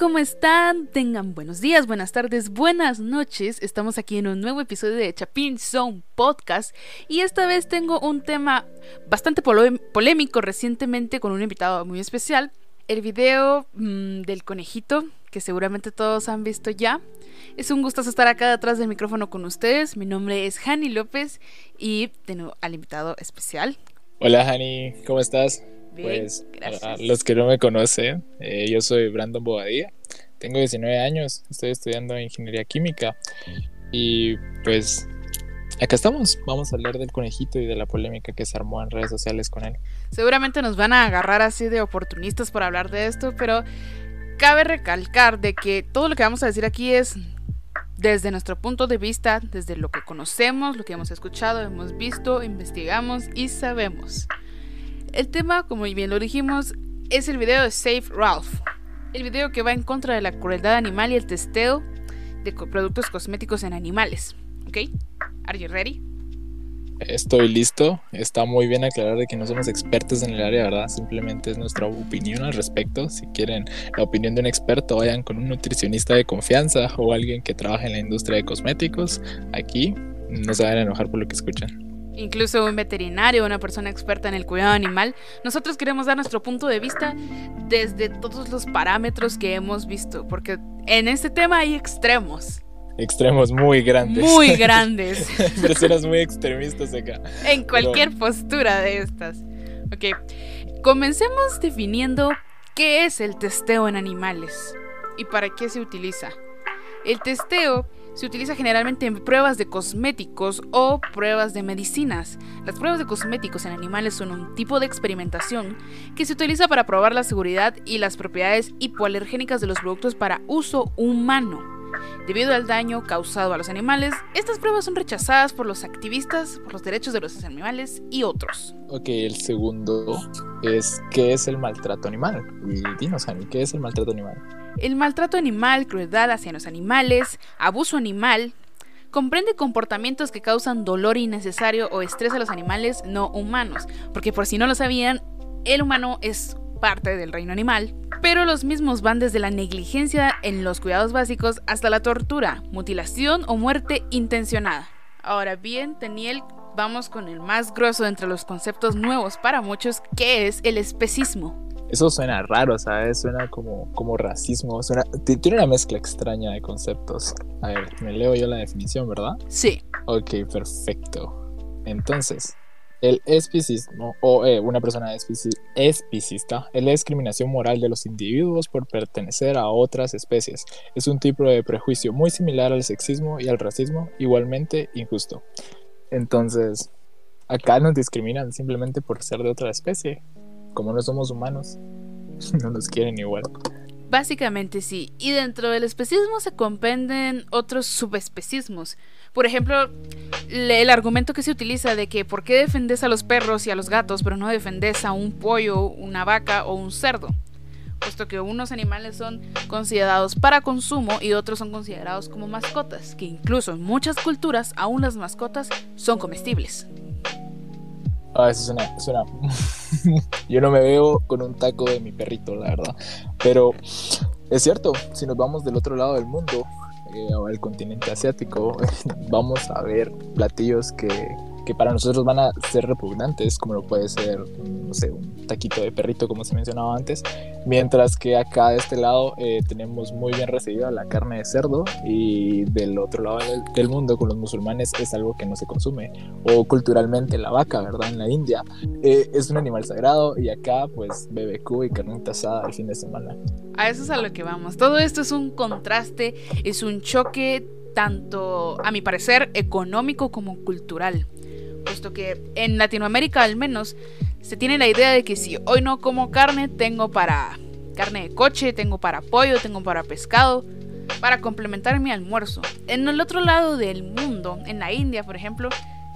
¿Cómo están? Tengan buenos días, buenas tardes, buenas noches. Estamos aquí en un nuevo episodio de Chapin Zone Podcast y esta vez tengo un tema bastante polémico recientemente con un invitado muy especial. El video mm, del conejito, que seguramente todos han visto ya. Es un gusto estar acá detrás del micrófono con ustedes. Mi nombre es Hani López y tengo al invitado especial. Hola Hani, ¿cómo estás? Pues a los que no me conocen, eh, yo soy Brandon Bobadilla, tengo 19 años, estoy estudiando ingeniería química y pues acá estamos, vamos a hablar del conejito y de la polémica que se armó en redes sociales con él. Seguramente nos van a agarrar así de oportunistas por hablar de esto, pero cabe recalcar de que todo lo que vamos a decir aquí es desde nuestro punto de vista, desde lo que conocemos, lo que hemos escuchado, hemos visto, investigamos y sabemos. El tema, como bien lo dijimos, es el video de Save Ralph. El video que va en contra de la crueldad animal y el testeo de productos cosméticos en animales. ¿Ok? ¿Are you ready? Estoy listo. Está muy bien aclarar de que no somos expertos en el área, ¿verdad? Simplemente es nuestra opinión al respecto. Si quieren la opinión de un experto, vayan con un nutricionista de confianza o alguien que trabaje en la industria de cosméticos. Aquí no se van a enojar por lo que escuchan incluso un veterinario, una persona experta en el cuidado animal, nosotros queremos dar nuestro punto de vista desde todos los parámetros que hemos visto, porque en este tema hay extremos. Extremos muy grandes. Muy grandes. Personas muy extremistas acá. En cualquier postura de estas. Ok, comencemos definiendo qué es el testeo en animales y para qué se utiliza. El testeo se utiliza generalmente en pruebas de cosméticos o pruebas de medicinas. Las pruebas de cosméticos en animales son un tipo de experimentación que se utiliza para probar la seguridad y las propiedades hipoalergénicas de los productos para uso humano. Debido al daño causado a los animales, estas pruebas son rechazadas por los activistas por los derechos de los animales y otros. Ok, el segundo es ¿qué es el maltrato animal? Y dinos, ¿qué es el maltrato animal? El maltrato animal, crueldad hacia los animales, abuso animal, comprende comportamientos que causan dolor innecesario o estrés a los animales no humanos, porque por si no lo sabían, el humano es parte del reino animal, pero los mismos van desde la negligencia en los cuidados básicos hasta la tortura, mutilación o muerte intencionada. Ahora bien, Daniel, vamos con el más grueso entre los conceptos nuevos para muchos, que es el especismo. Eso suena raro, ¿sabes? Suena como, como racismo. tiene una mezcla extraña de conceptos. A ver, me leo yo la definición, ¿verdad? Sí. Ok, perfecto. Entonces, el especismo o eh, una persona especista es la discriminación moral de los individuos por pertenecer a otras especies. Es un tipo de prejuicio muy similar al sexismo y al racismo, igualmente injusto. Entonces, acá nos discriminan simplemente por ser de otra especie. Como no somos humanos, no nos quieren igual. Básicamente sí, y dentro del especismo se comprenden otros subespecismos. Por ejemplo, el argumento que se utiliza de que por qué defendes a los perros y a los gatos, pero no defendes a un pollo, una vaca o un cerdo. Puesto que unos animales son considerados para consumo y otros son considerados como mascotas, que incluso en muchas culturas aún las mascotas son comestibles. Ah, eso suena, suena. Yo no me veo con un taco de mi perrito, la verdad. Pero es cierto, si nos vamos del otro lado del mundo, eh, al continente asiático, vamos a ver platillos que que para nosotros van a ser repugnantes, como lo puede ser, no sé, un taquito de perrito, como se mencionaba antes, mientras que acá de este lado eh, tenemos muy bien recibida la carne de cerdo y del otro lado del, mundo, con los musulmanes, es algo que no se consume, o culturalmente la vaca, ¿verdad? En la India eh, es un animal sagrado y acá pues BBQ y carne asada al fin de semana. A eso es a lo que vamos. Todo esto es un contraste, es un choque tanto, a mi parecer, económico como cultural puesto que en Latinoamérica al menos se tiene la idea de que si hoy no como carne, tengo para carne de coche, tengo para pollo, tengo para pescado, para complementar mi almuerzo. En el otro lado del mundo, en la India, por ejemplo,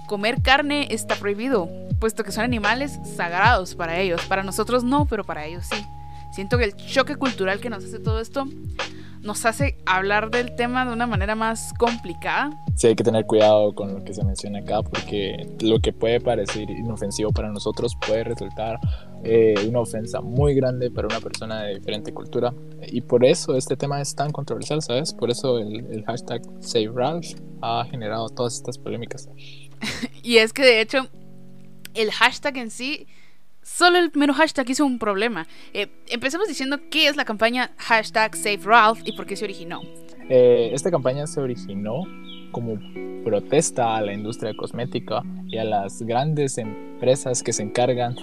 comer carne está prohibido, puesto que son animales sagrados para ellos. Para nosotros no, pero para ellos sí. Siento que el choque cultural que nos hace todo esto nos hace hablar del tema de una manera más complicada. Sí, hay que tener cuidado con lo que se menciona acá porque lo que puede parecer inofensivo para nosotros puede resultar eh, una ofensa muy grande para una persona de diferente cultura. Y por eso este tema es tan controversial, ¿sabes? Por eso el, el hashtag SaveRalph ha generado todas estas polémicas. y es que de hecho el hashtag en sí Solo el mero hashtag hizo un problema. Eh, empecemos diciendo qué es la campaña hashtag SaveRalph y por qué se originó. Eh, esta campaña se originó como protesta a la industria cosmética y a las grandes empresas que se encargan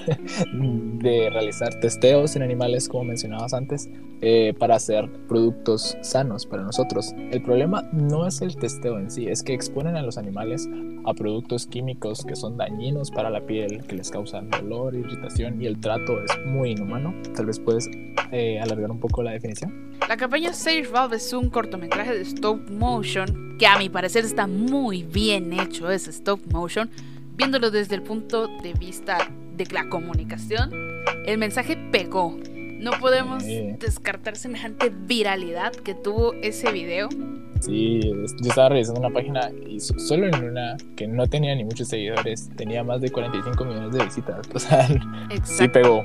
de realizar testeos en animales, como mencionabas antes, eh, para hacer productos sanos para nosotros. El problema no es el testeo en sí, es que exponen a los animales a productos químicos que son dañinos para la piel, que les causan dolor, irritación y el trato es muy inhumano. Tal vez puedes eh, alargar un poco la definición. La campaña Save Valve es un cortometraje de stop motion que a mi parecer está muy bien hecho, es stop motion. Viéndolo desde el punto de vista de la comunicación, el mensaje pegó. No podemos descartar semejante viralidad que tuvo ese video. Sí, yo estaba revisando una página y solo en una que no tenía ni muchos seguidores, tenía más de 45 millones de visitas. O sea, sí pegó.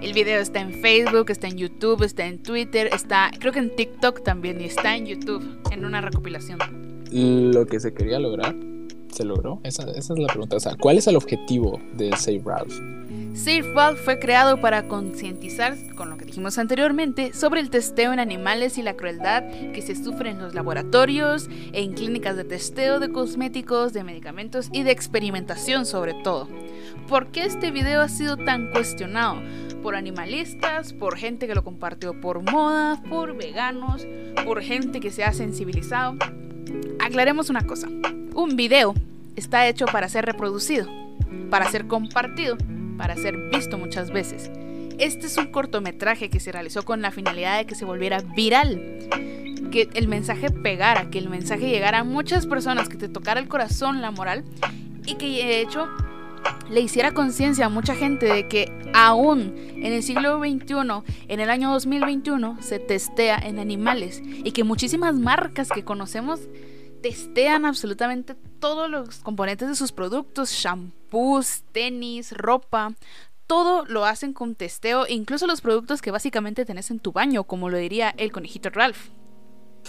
El video está en Facebook, está en YouTube, está en Twitter, está creo que en TikTok también y está en YouTube en una recopilación. Lo que se quería lograr, ¿se logró? Esa, esa es la pregunta. O sea, ¿cuál es el objetivo de Save Ralph? Save Ralph fue creado para concientizar, con lo que dijimos anteriormente, sobre el testeo en animales y la crueldad que se sufre en los laboratorios, en clínicas de testeo de cosméticos, de medicamentos y de experimentación sobre todo. ¿Por qué este video ha sido tan cuestionado? Por animalistas, por gente que lo compartió por moda, por veganos, por gente que se ha sensibilizado. Aclaremos una cosa, un video está hecho para ser reproducido, para ser compartido, para ser visto muchas veces. Este es un cortometraje que se realizó con la finalidad de que se volviera viral, que el mensaje pegara, que el mensaje llegara a muchas personas, que te tocara el corazón, la moral, y que de hecho le hiciera conciencia a mucha gente de que aún en el siglo XXI, en el año 2021, se testea en animales y que muchísimas marcas que conocemos testean absolutamente todos los componentes de sus productos, shampoos, tenis, ropa, todo lo hacen con testeo, incluso los productos que básicamente tenés en tu baño, como lo diría el conejito Ralph.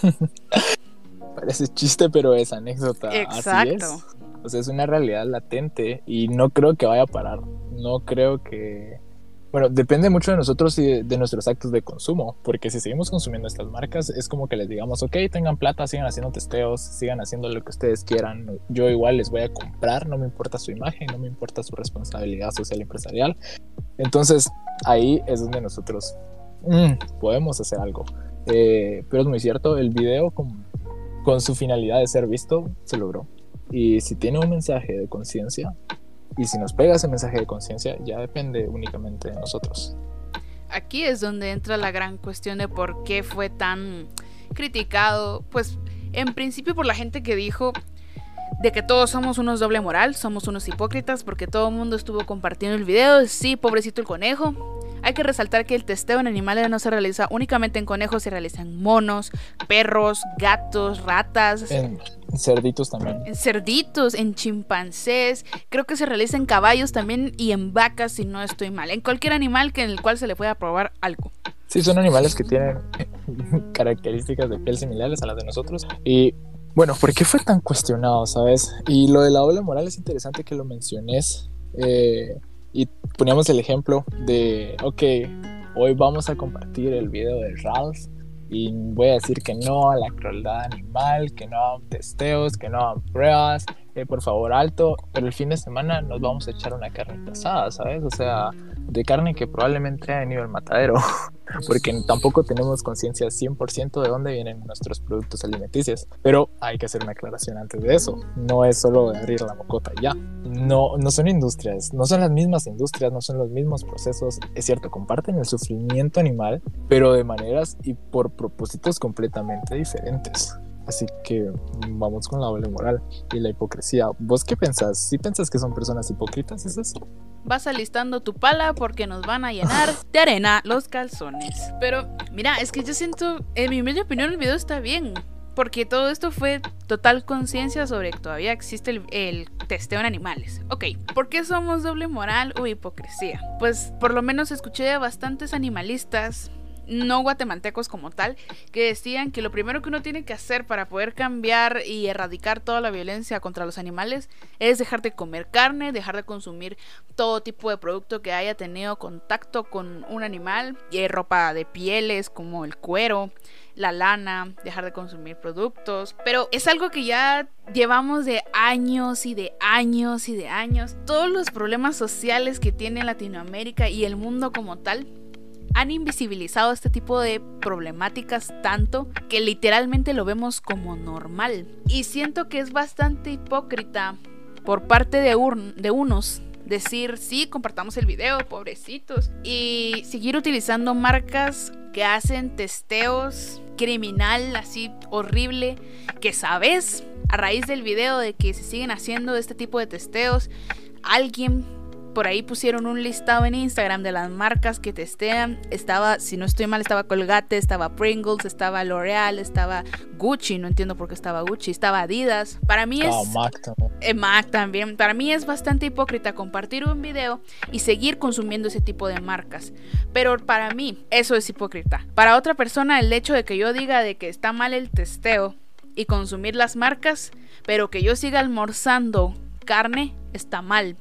Parece chiste, pero es anécdota. Exacto. O sea, es una realidad latente y no creo que vaya a parar. No creo que... Bueno, depende mucho de nosotros y de, nuestros actos de consumo, porque si seguimos consumiendo estas marcas, es como que les digamos, ok, tengan plata, sigan haciendo testeos, sigan haciendo lo que ustedes quieran, yo igual les voy a comprar, no me importa su imagen, no me importa su responsabilidad social empresarial. Entonces, ahí es donde nosotros mm, podemos hacer algo. Eh, pero es muy cierto, el video con, con su finalidad de ser visto se logró. Y si tiene un mensaje de conciencia, y si nos pega ese mensaje de conciencia, ya depende únicamente de nosotros. Aquí es donde entra la gran cuestión de por qué fue tan criticado, pues en principio por la gente que dijo de que todos somos unos doble moral, somos unos hipócritas porque todo el mundo estuvo compartiendo el video, sí, pobrecito el conejo, hay que resaltar que el testeo en animales no se realiza únicamente en conejos, se realiza en monos, perros, gatos, ratas. En cerditos también. En cerditos, en chimpancés, creo que se realiza en caballos también y en vacas, si no estoy mal. En cualquier animal que en el cual se le pueda probar algo. Sí, son animales que tienen características de piel similares a las de nosotros. Y bueno, ¿por qué fue tan cuestionado, sabes? Y lo de la doble moral es interesante que lo menciones. Eh, y poníamos el ejemplo de, ok, hoy vamos a compartir el video de Ralph y voy a decir que no a la crueldad animal, que no a testeos, que no a pruebas, eh, por favor alto, pero el fin de semana nos vamos a echar una carne pasada, ¿sabes? O sea, de carne que probablemente ha venido el matadero, porque tampoco tenemos conciencia 100% de dónde vienen nuestros productos alimenticios. Pero hay que hacer una aclaración antes de eso. No es solo abrir la bocota ya. No, no son industrias, no son las mismas industrias, no son los mismos procesos. Es cierto, comparten el sufrimiento animal, pero de maneras y por propósitos completamente diferentes. Así que vamos con la doble moral y la hipocresía. ¿Vos qué pensás? ¿Sí pensás que son personas hipócritas esas? Vas alistando tu pala porque nos van a llenar de arena los calzones. Pero mira, es que yo siento, en mi media opinión, el video está bien. Porque todo esto fue total conciencia sobre que todavía existe el, el, testeo en animales. Ok, ¿por qué somos doble moral o hipocresía? Pues por lo menos escuché a bastantes animalistas no guatemaltecos como tal, que decían que lo primero que uno tiene que hacer para poder cambiar y erradicar toda la violencia contra los animales es dejar de comer carne, dejar de consumir todo tipo de producto que haya tenido contacto con un animal, y ropa de pieles como el cuero, la lana, dejar de consumir productos, pero es algo que ya llevamos de años y de años y de años. Todos los problemas sociales que tiene Latinoamérica y el mundo como tal han invisibilizado este tipo de problemáticas tanto que literalmente lo vemos como normal. Y siento que es bastante hipócrita por parte de, unos decir, sí, compartamos el video, pobrecitos, y seguir utilizando marcas que hacen testeos criminal así horrible, que sabes a raíz del video de que se siguen haciendo este tipo de testeos, alguien por ahí pusieron un listado en Instagram de las marcas que testean. Estaba, si no estoy mal, estaba Colgate, estaba Pringles, estaba L'Oreal, estaba Gucci, no entiendo por qué estaba Gucci, estaba Adidas. Para mí es... Mac también. Eh, Mac también. Para mí es bastante hipócrita compartir un video y seguir consumiendo ese tipo de marcas. Pero para mí eso es hipócrita. Para otra persona el hecho de que yo diga de que está mal el testeo y consumir las marcas, pero que yo siga almorzando carne está mal.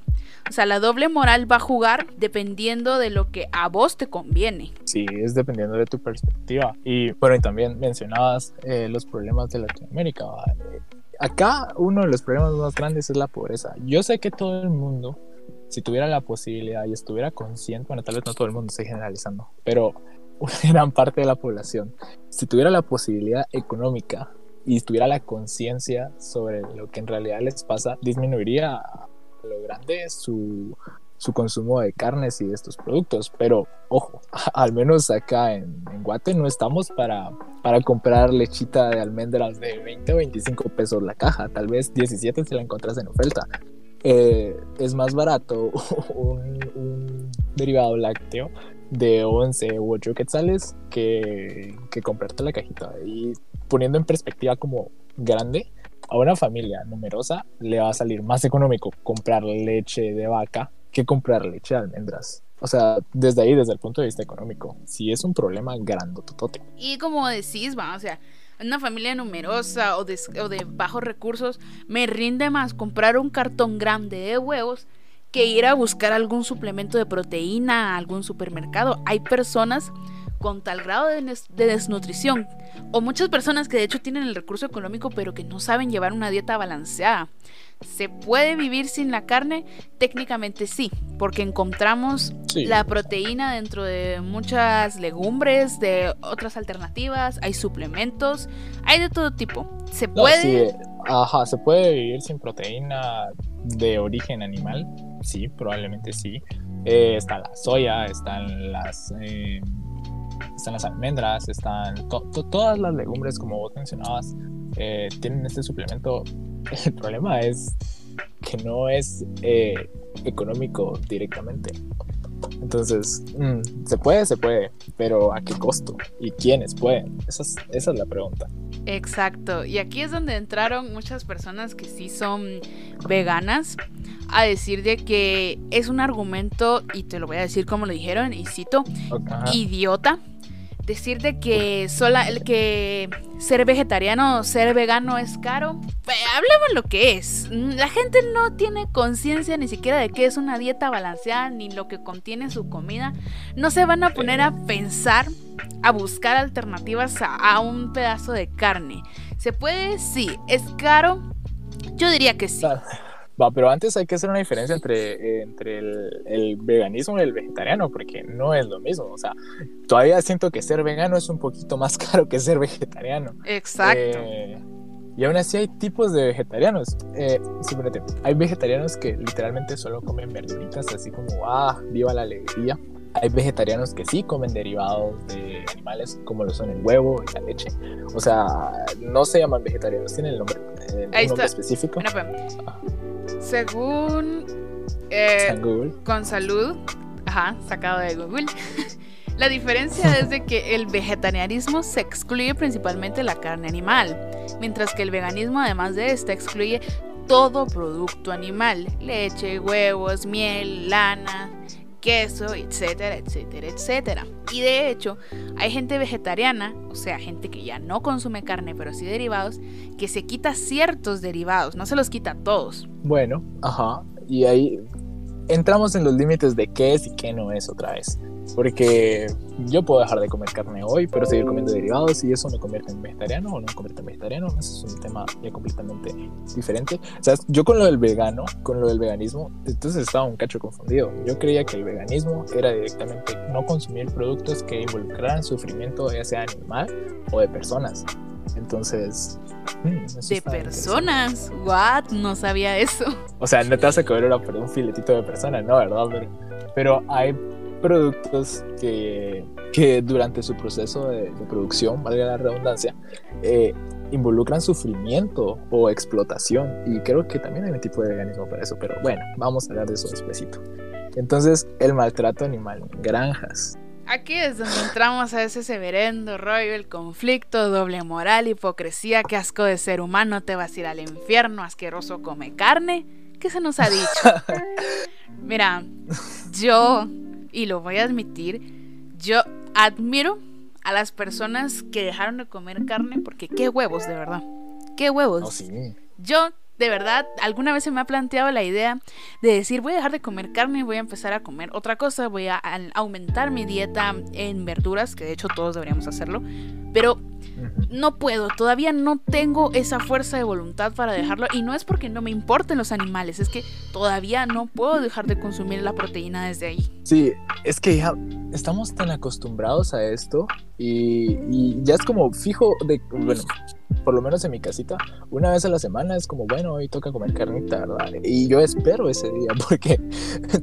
O sea, la doble moral va a jugar dependiendo de lo que a vos te conviene. Sí, es dependiendo de tu perspectiva. Y bueno, y también mencionabas eh, los problemas de Latinoamérica. Acá uno de los problemas más grandes es la pobreza. Yo sé que todo el mundo, si tuviera la posibilidad y estuviera consciente, bueno, tal vez no todo el mundo estoy generalizando, pero una gran parte de la población, si tuviera la posibilidad económica y tuviera la conciencia sobre lo que en realidad les pasa, disminuiría lo grande su, su consumo de carnes y de estos productos. Pero ojo, al menos acá en, en, Guate no estamos para, para comprar lechita de almendras de 20 o 25 pesos la caja. Tal vez 17 si la encuentras en oferta. Eh, es más barato un, un, derivado lácteo de 11 u 8 quetzales que, que comprarte la cajita. Y poniendo en perspectiva como grande, a una familia numerosa le va a salir más económico comprar leche de vaca que comprar leche de almendras. O sea, desde ahí, desde el punto de vista económico, sí es un problema grandototote. Y como decís, va, o sea, una familia numerosa o de, o de bajos recursos, me rinde más comprar un cartón grande de huevos que ir a buscar algún suplemento de proteína a algún supermercado. Hay personas con tal grado de, de, desnutrición o muchas personas que de hecho tienen el recurso económico pero que no saben llevar una dieta balanceada. ¿Se puede vivir sin la carne? Técnicamente sí, porque encontramos sí. la proteína dentro de muchas legumbres, de otras alternativas, hay suplementos, hay de todo tipo. ¿Se puede? No, sí, ajá, ¿se puede vivir sin proteína de origen animal? Sí, probablemente sí. Eh, está la soya, están las... Eh, están las almendras, están to to todas las legumbres, como vos mencionabas, eh, tienen este suplemento. El problema es que no es eh, económico directamente. Entonces, mmm, se puede, se puede, pero ¿a qué costo? ¿Y quiénes pueden? Esa es, esa es la pregunta. Exacto, y aquí es donde entraron muchas personas que sí son veganas a decir de que es un argumento, y te lo voy a decir como lo dijeron, y cito, okay. idiota, decir de que sola, que ser vegetariano o ser vegano es caro. Hablemos lo que es. La gente no tiene conciencia ni siquiera de qué es una dieta balanceada ni lo que contiene su comida. No se van a poner a pensar, a buscar alternativas a, a un pedazo de carne. ¿Se puede? Sí. ¿Es caro? Yo diría que sí. Va, pero antes hay que hacer una diferencia entre, eh, entre el, el, veganismo y el vegetariano, porque no es lo mismo. O sea, todavía siento que ser vegano es un poquito más caro que ser vegetariano. Exacto. Eh, y aún así hay tipos de vegetarianos. Eh, simplemente, hay vegetarianos que literalmente solo comen verduritas, así como, ah, viva la alegría. Hay vegetarianos que sí comen derivados de animales, como lo son el huevo y la leche. O sea, no se llaman vegetarianos, tienen el nombre, eh, un nombre específico. Según, eh, con salud, ajá, sacado de Google. La diferencia es de que el vegetarianismo se excluye principalmente la carne animal, mientras que el veganismo además de esta excluye todo producto animal, leche, huevos, miel, lana, queso, etcétera, etcétera, etcétera. Y de hecho, hay gente vegetariana, o sea, gente que ya no consume carne, pero sí derivados, que se quita ciertos derivados, no se los quita todos. Bueno, ajá, y ahí entramos en los límites de qué es y qué no es otra vez. Porque yo puedo dejar de comer carne hoy, pero seguir comiendo derivados y eso me convierte en vegetariano o no me convierte en vegetariano. Ese es un tema ya completamente diferente. O sea, yo con lo del vegano, con lo del veganismo, entonces estaba un cacho confundido. Yo creía que el veganismo era directamente no consumir productos que involucraran sufrimiento, ya sea animal o de personas. Entonces, mm, de personas, what? No sabía eso. O sea, no te vas a comer un filetito de persona, no, ¿verdad? Pero, pero hay productos que, que durante su proceso de, producción, valga la redundancia, eh, involucran sufrimiento o explotación. Y creo que también hay un tipo de veganismo para eso, pero bueno, vamos a hablar de eso despacito. Entonces, el maltrato animal en granjas. Aquí es donde entramos a ese severendo rollo, el conflicto, doble moral, hipocresía, qué asco de ser humano, te vas a ir al infierno, asqueroso come carne. ¿Qué se nos ha dicho? Mira, yo y lo voy a admitir, yo admiro a las personas que dejaron de comer carne porque qué huevos, de verdad. Qué huevos. Oh, yo, de verdad, alguna vez se me ha planteado la idea de decir, voy a dejar de comer carne y voy a empezar a comer otra cosa, voy a aumentar mi dieta en verduras, que de hecho todos deberíamos hacerlo, pero no puedo, todavía no tengo esa fuerza de voluntad para dejarlo. Y no es porque no me importen los animales, es que todavía no puedo dejar de consumir la proteína desde ahí. Sí, es que ya estamos tan acostumbrados a esto y, ya es como fijo de, bueno, por lo menos en mi casita, una vez a la semana es como, bueno, hoy toca comer carnita, ¿verdad? Y yo espero ese día porque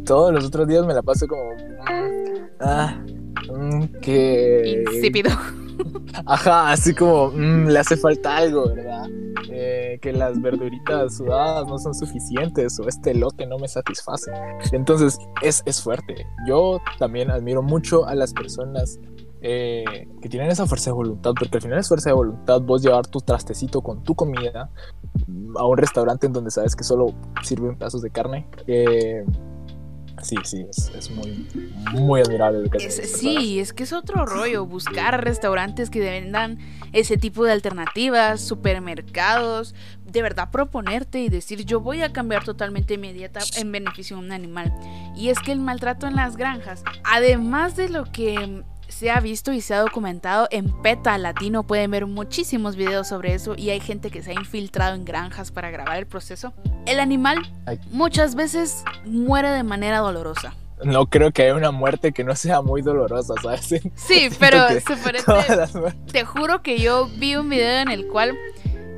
todos los otros días me la paso como, mm, ah, mm, que... Insípido. Ajá, así como mm, le hace falta algo, ¿verdad? Eh, que las verduritas sudadas no son suficientes o este lote no me satisface. Entonces es, es fuerte. Yo también admiro mucho a las personas eh, que tienen esa fuerza de voluntad, porque al final es fuerza de voluntad vos llevar tu trastecito con tu comida a un restaurante en donde sabes que solo sirven pedazos de carne. Eh, sí, sí, es, muy, muy admirable. sí, es que es otro rollo, buscar restaurantes que vendan ese tipo de alternativas, supermercados, de verdad proponerte y decir yo voy a cambiar totalmente mi dieta en beneficio de un animal. Y es que el maltrato en las granjas, además de lo que se ha visto y se ha documentado en PETA Latino. Pueden ver muchísimos videos sobre eso y hay gente que se ha infiltrado en granjas para grabar el proceso. El animal muchas veces muere de manera dolorosa. No creo que haya una muerte que no sea muy dolorosa, ¿sabes? Sí, pero se te juro que yo vi un video en el cual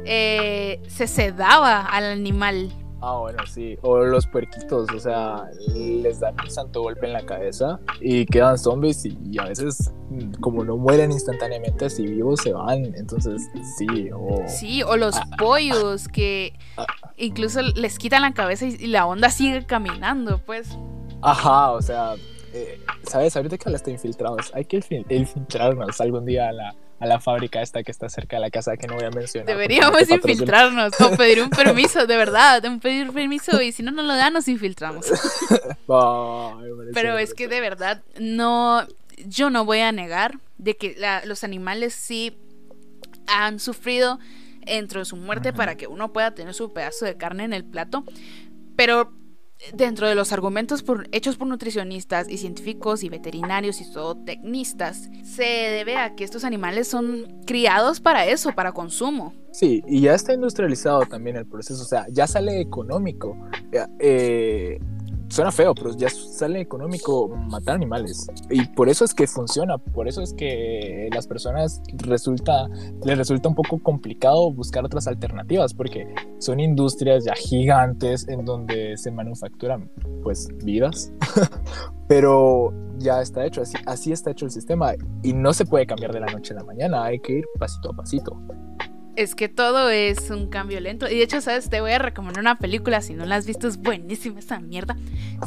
eh, se sedaba al animal Ah, bueno, sí. O los puerquitos, o sea, les dan un santo golpe en la cabeza y quedan zombies y, a veces, como no mueren instantáneamente, así vivos se van. Entonces, sí. O... Sí, o los ah, pollos que ah, incluso les quitan la cabeza y, la onda sigue caminando, pues. Ajá, o sea, eh, ¿sabes? Ahorita que hablaste de infiltrados, hay que infiltrarnos algún día a la a la fábrica esta que está cerca de la casa que no voy a mencionar. Deberíamos infiltrarnos o pedir un permiso, de verdad, pedir permiso y si no nos lo dan nos infiltramos. Pero es que de verdad no, yo no voy a negar de que los animales sí han sufrido entre su muerte para que uno pueda tener su pedazo de carne en el plato, pero dentro de los argumentos hechos por nutricionistas y científicos y veterinarios y zootecnistas, se debe a que estos animales son criados para eso, para consumo. Sí, y ya está industrializado también el proceso, o sea, ya sale económico. Eh, suena feo, pero ya sale económico matar animales. Y por eso es que funciona, por eso es que las personas resulta, les resulta un poco complicado buscar otras alternativas, porque son industrias ya gigantes en donde se manufacturan pues vidas, pero ya está hecho, así, así está hecho el sistema y no se puede cambiar de la noche a la mañana, hay que ir pasito a pasito. Es que todo es un cambio lento. Y de hecho, ¿sabes? Te voy a recomendar una película. Si no la has visto, es buenísima esta mierda.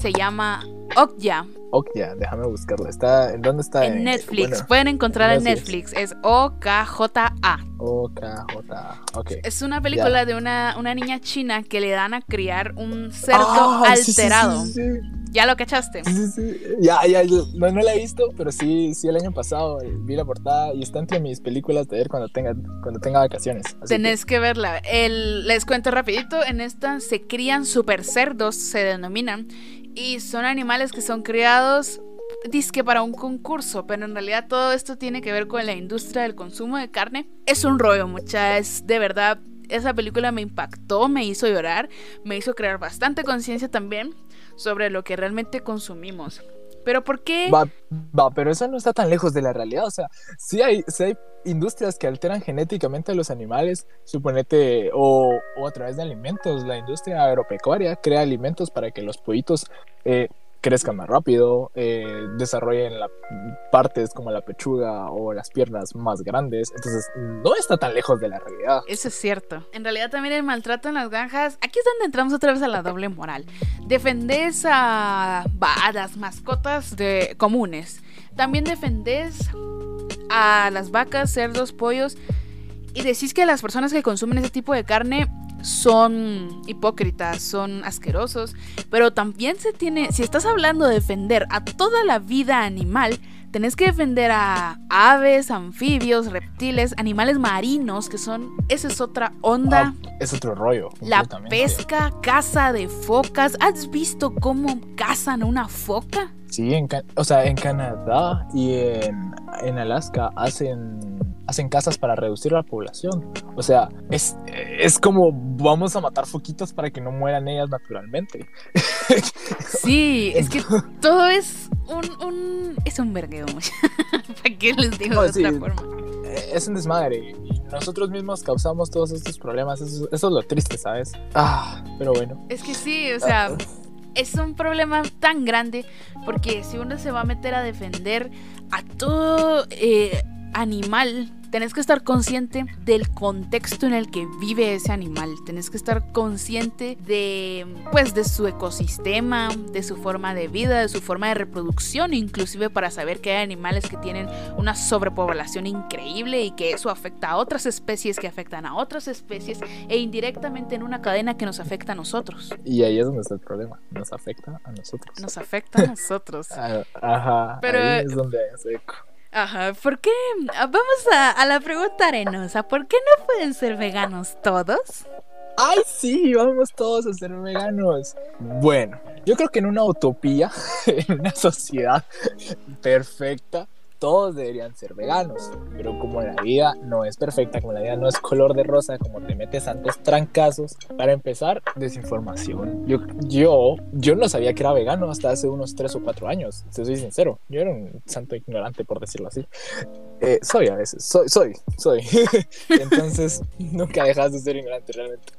Se llama Okja. Okja, déjame buscarla. Está, ¿En dónde está? En Netflix. Pueden encontrar en Netflix. Es O-K-J-A. O-K-J-A. Ok. Es una película de una, una, niña china que le dan a criar un cerdo ah, alterado. sí, sí, ¿Ya lo cachaste? Sí, sí, Ya, ya, no, no, la he visto, pero sí, sí, el año pasado eh, vi la portada y está entre mis películas de ver cuando tenga, cuando tenga vacaciones. Tenés que... verla. El, les cuento rapidito, en esta se crían super cerdos, se denominan, y son animales que son criados disque para un concurso, pero en realidad todo esto tiene que ver con la industria del consumo de carne. Es un rollo, mucha, es de verdad esa película me impactó, me hizo llorar, me hizo crear bastante conciencia también sobre lo que realmente consumimos. Pero ¿por qué? Va, va, pero eso no está tan lejos de la realidad. O sea, sí hay, sí hay industrias que alteran genéticamente a los animales, suponete, o, o, a través de alimentos. La industria agropecuaria crea alimentos para que los pollitos eh, crezcan más rápido, eh, desarrollen la, partes como la pechuga o las piernas más grandes. Entonces, no está tan lejos de la realidad. Eso es cierto. En realidad, también el maltrato en las granjas. Aquí es donde entramos otra vez a la doble moral. Defendés a, a mascotas de, comunes. También defendés a las vacas, cerdos, pollos. Y decís que las personas que consumen ese tipo de carne son hipócritas, son asquerosos, pero también se tiene, si estás hablando de defender a toda la vida animal, tenés que defender a aves, anfibios, reptiles, animales marinos, que son, esa es otra onda. Ah, es otro rollo. La pesca, caza de focas. ¿Has visto cómo cazan una foca? Sí, en, o sea, en Canadá y en, en Alaska hacen hacen casas para reducir la población. O sea, es, es como vamos a matar foquitos para que no mueran ellas naturalmente. Sí, es que todo es un, un es un vergueo. ¿Para qué les digo de otra forma? Eh, es un desmadre y nosotros mismos causamos todos estos problemas. Eso, eso es lo triste, ¿sabes? Ah, pero bueno. Es que sí, o sea, es un problema tan grande porque si uno se va a meter a defender a todo eh, animal tenés que estar consciente del contexto en el que vive ese animal. Tenés que estar consciente de, pues, de su ecosistema, de su forma de vida, de su forma de reproducción, inclusive para saber que hay animales que tienen una sobrepoblación increíble y que eso afecta a otras especies que afectan a otras especies e indirectamente en una cadena que nos afecta a nosotros. Y ahí es donde está el problema. Nos afecta a nosotros. Nos afecta a nosotros. Ah, ajá. Pero ahí es donde hay eco. Ajá, ¿por qué? Ah, vamos a, la pregunta arenosa. ¿Por qué no pueden ser veganos todos? ¡Ay, sí! Vamos todos a ser veganos. Bueno, yo creo que en una utopía, en una sociedad perfecta, todos deberían ser veganos, pero como la vida no es perfecta, como la vida no es color de rosa, como te metes tantos trancazos, para empezar, desinformación. Yo, yo, yo no sabía que era vegano hasta hace unos 3 o 4 años, te soy sincero, yo era un santo ignorante, por decirlo así. Eh, soy a veces, soy, soy, soy. Entonces, nunca dejas de ser ignorante realmente.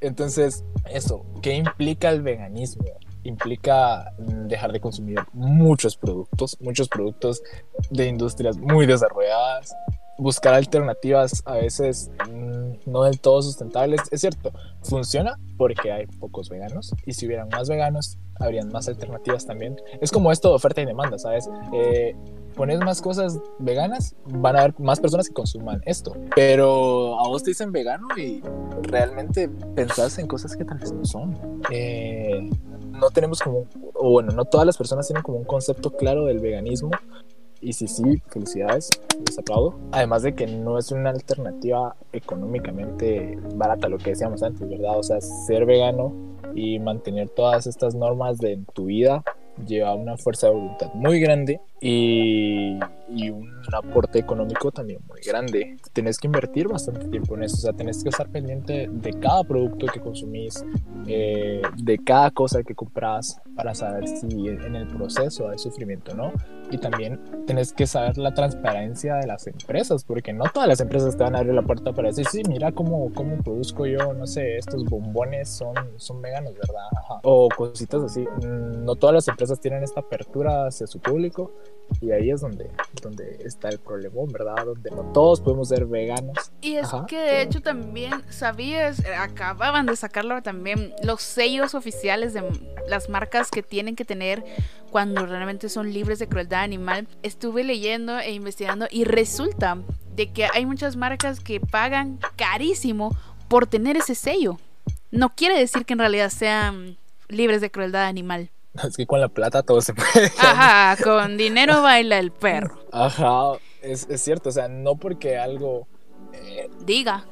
Entonces, eso, ¿qué implica el veganismo? Implica dejar de consumir muchos productos, muchos productos de industrias muy desarrolladas, buscar alternativas a veces mm, no del todo sustentables. Es cierto, funciona porque hay pocos veganos y si hubieran más veganos, habrían más alternativas también. Es como esto de oferta y demanda, ¿sabes? Eh, pones más cosas veganas, van a haber más personas que consuman esto. Pero a vos te dicen vegano y realmente pensás en cosas que tal vez no son. Eh, no tenemos como, o bueno, no todas las personas tienen como un concepto claro del veganismo. Y si sí, felicidades, les aplaudo. Además de que no es una alternativa económicamente barata, lo que decíamos antes, ¿verdad? O sea, ser vegano y mantener todas estas normas de tu vida lleva una fuerza de voluntad muy grande y, y, un aporte económico también muy grande. Tienes que invertir bastante tiempo en eso, o sea, tienes que estar pendiente de cada producto que consumís, eh, de cada cosa que compras para saber si en el proceso hay sufrimiento o no. Y también tienes que saber la transparencia de las empresas, porque no todas las empresas te van a abrir la puerta para decir, sí, mira cómo, cómo produzco yo, no sé, estos bombones son, son veganos, ¿verdad? O cositas así. Mm, no todas las empresas tienen esta apertura hacia su público y ahí es donde, donde está el problema, ¿verdad? Donde no todos podemos ser veganos. Y es que de hecho también, ¿sabías? Acababan de sacarlo también los sellos oficiales de las marcas que tienen que tener cuando realmente son libres de crueldad animal. Estuve leyendo e investigando y resulta de que hay muchas marcas que pagan carísimo por tener ese sello. No quiere decir que en realidad sean libres de crueldad animal. Es que con la plata todo se puede. Ajá, con dinero baila el perro. Ajá, es, cierto, o sea, no porque algo... Eh, diga.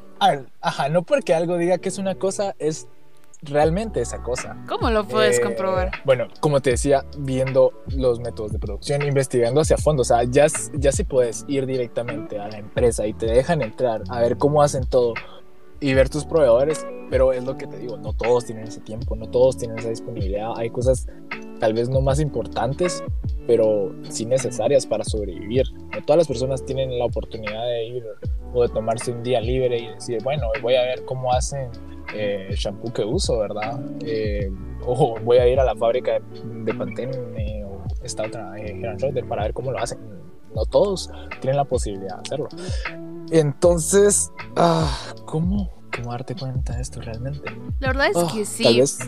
Ajá, no porque algo diga que es una cosa, es realmente esa cosa. ¿Cómo lo puedes eh, comprobar? Bueno, como te decía, viendo los métodos de producción, investigando hacia fondo, o sea, ya, ya si puedes ir directamente a la empresa y te dejan entrar a ver cómo hacen todo y ver tus proveedores, pero es lo que te digo, no todos tienen ese tiempo, no todos tienen esa disponibilidad, hay cosas tal vez no más importantes, pero sí necesarias para sobrevivir. No todas las personas tienen la oportunidad de ir o de tomarse un día libre y decir, bueno, voy a ver cómo hacen eh, el shampoo que uso, ¿verdad? Eh, o voy a ir a la fábrica de, Pantene o esta otra, eh, para ver cómo lo hacen. No todos tienen la posibilidad de hacerlo. Entonces, ah, ¿cómo, ¿cómo darte cuenta de esto realmente? La verdad es que ah, sí. Tal vez,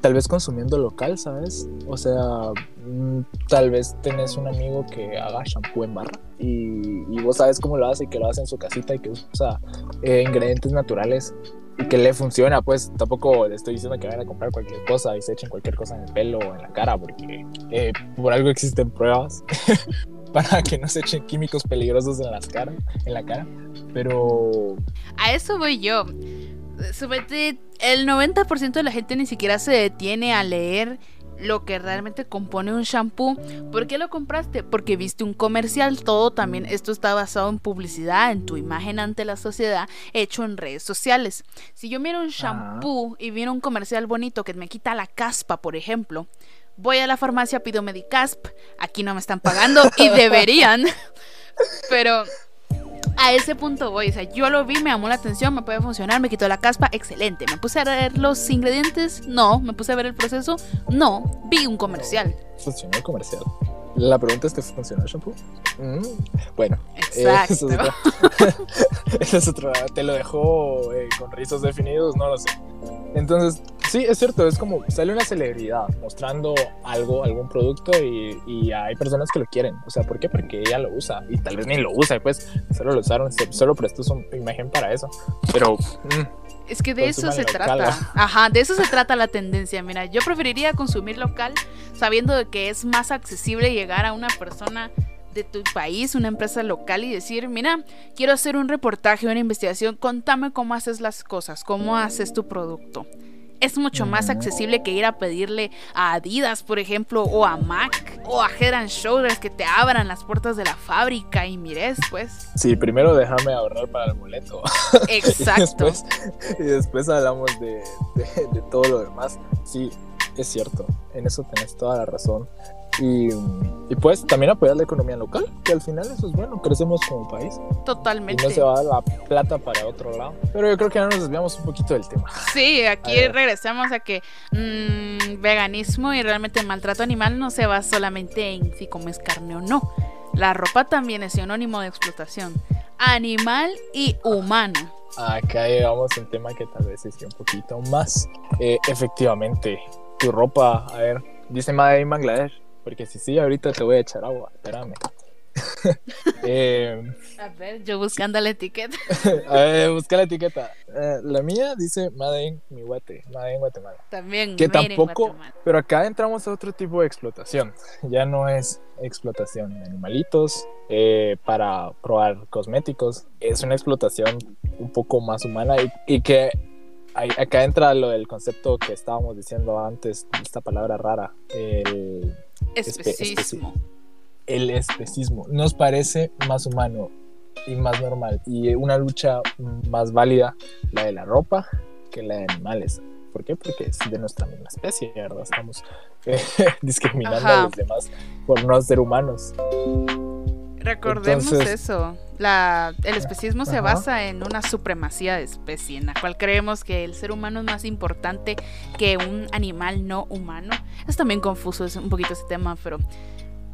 tal vez consumiendo local, ¿sabes? O sea, mm, tal vez tenés un amigo que haga shampoo en barra y, y, vos sabes cómo lo hace y que lo hace en su casita y que usa eh, ingredientes naturales y que le funciona, pues tampoco le estoy diciendo que vayan a comprar cualquier cosa y se echen cualquier cosa en el pelo o en la cara, porque eh, por algo existen pruebas para que no se echen químicos peligrosos en, las cara, en la cara. Pero... A eso voy yo. El 90% de la gente ni siquiera se detiene a leer lo que realmente compone un shampoo. ¿Por qué lo compraste? Porque viste un comercial. Todo también, esto está basado en publicidad, en tu imagen ante la sociedad, hecho en redes sociales. Si yo miro un shampoo y miro un comercial bonito que me quita la caspa, por ejemplo, voy a la farmacia, pido Medicasp. Aquí no me están pagando y deberían. Pero a ese punto voy. O sea, yo lo vi, me llamó la atención, me puede funcionar, me quitó la caspa, excelente. Me puse a ver los ingredientes, no. Me puse a ver el proceso, no. Vi un comercial. Funcionó el comercial. La pregunta es: ¿te funciona el shampoo? Mm, bueno, Exacto. eso, es otro, Te lo dejó eh, con rizos definidos, no lo sé. Entonces, sí, es cierto, es como sale una celebridad mostrando algo, algún producto y, y, hay personas que lo quieren. O sea, ¿por qué? Porque ella lo usa y tal vez ni lo usa, pues solo lo usaron, solo prestó su imagen para eso. Pero... Mm, es que de eso se trata. Ajá, de eso se trata la tendencia. Mira, yo preferiría consumir local sabiendo de que es más accesible llegar a una persona de tu país, una empresa local y decir, mira, quiero hacer un reportaje, una investigación, contame cómo haces las cosas, cómo haces tu producto. Es mucho más accesible que ir a pedirle a Adidas, por ejemplo, o a Mac, o a Head and Shoulders que te abran las puertas de la fábrica y mires, pues. Sí, primero déjame ahorrar para el boleto. Exacto. y, después, hablamos de, de todo lo demás. Sí, es cierto, en eso tenés toda la razón. Y, y, pues también apoyar la economía local, que al final eso es bueno, crecemos como país. Totalmente. Y no se va la plata para otro lado. Pero yo creo que ya nos desviamos un poquito del tema. Sí, aquí regresamos a que mmm, veganismo y realmente maltrato animal no se va solamente en si comes carne o no. La ropa también es sinónimo de explotación animal y humana. Acá llegamos a un tema que tal vez es un poquito más. Eh, efectivamente, tu ropa, a ver, dice Made in Bangladesh porque si sí, ahorita te voy a echar agua, espérame. eh, a ver, yo buscando la etiqueta. a ver, busca la etiqueta. Eh, la mía dice Made in Mihuate, Made in Guatemala. También. Que tampoco, pero acá entramos a otro tipo de explotación. Ya no es explotación de animalitos eh, para probar cosméticos. Es una explotación un poco más humana y, y que acá entra lo del concepto que estábamos diciendo antes, esta palabra rara, el especismo. el especismo. Nos parece más humano y más normal y una lucha más válida la de la ropa que la de animales. ¿Por qué? Porque es de nuestra misma especie, ¿verdad? Estamos eh, discriminando a los demás por no ser humanos. Recordemos eso. La, el especismo se basa en una supremacía de especie, en la cual creemos que el ser humano es más importante que un animal no humano. Es también confuso, es un poquito ese tema, pero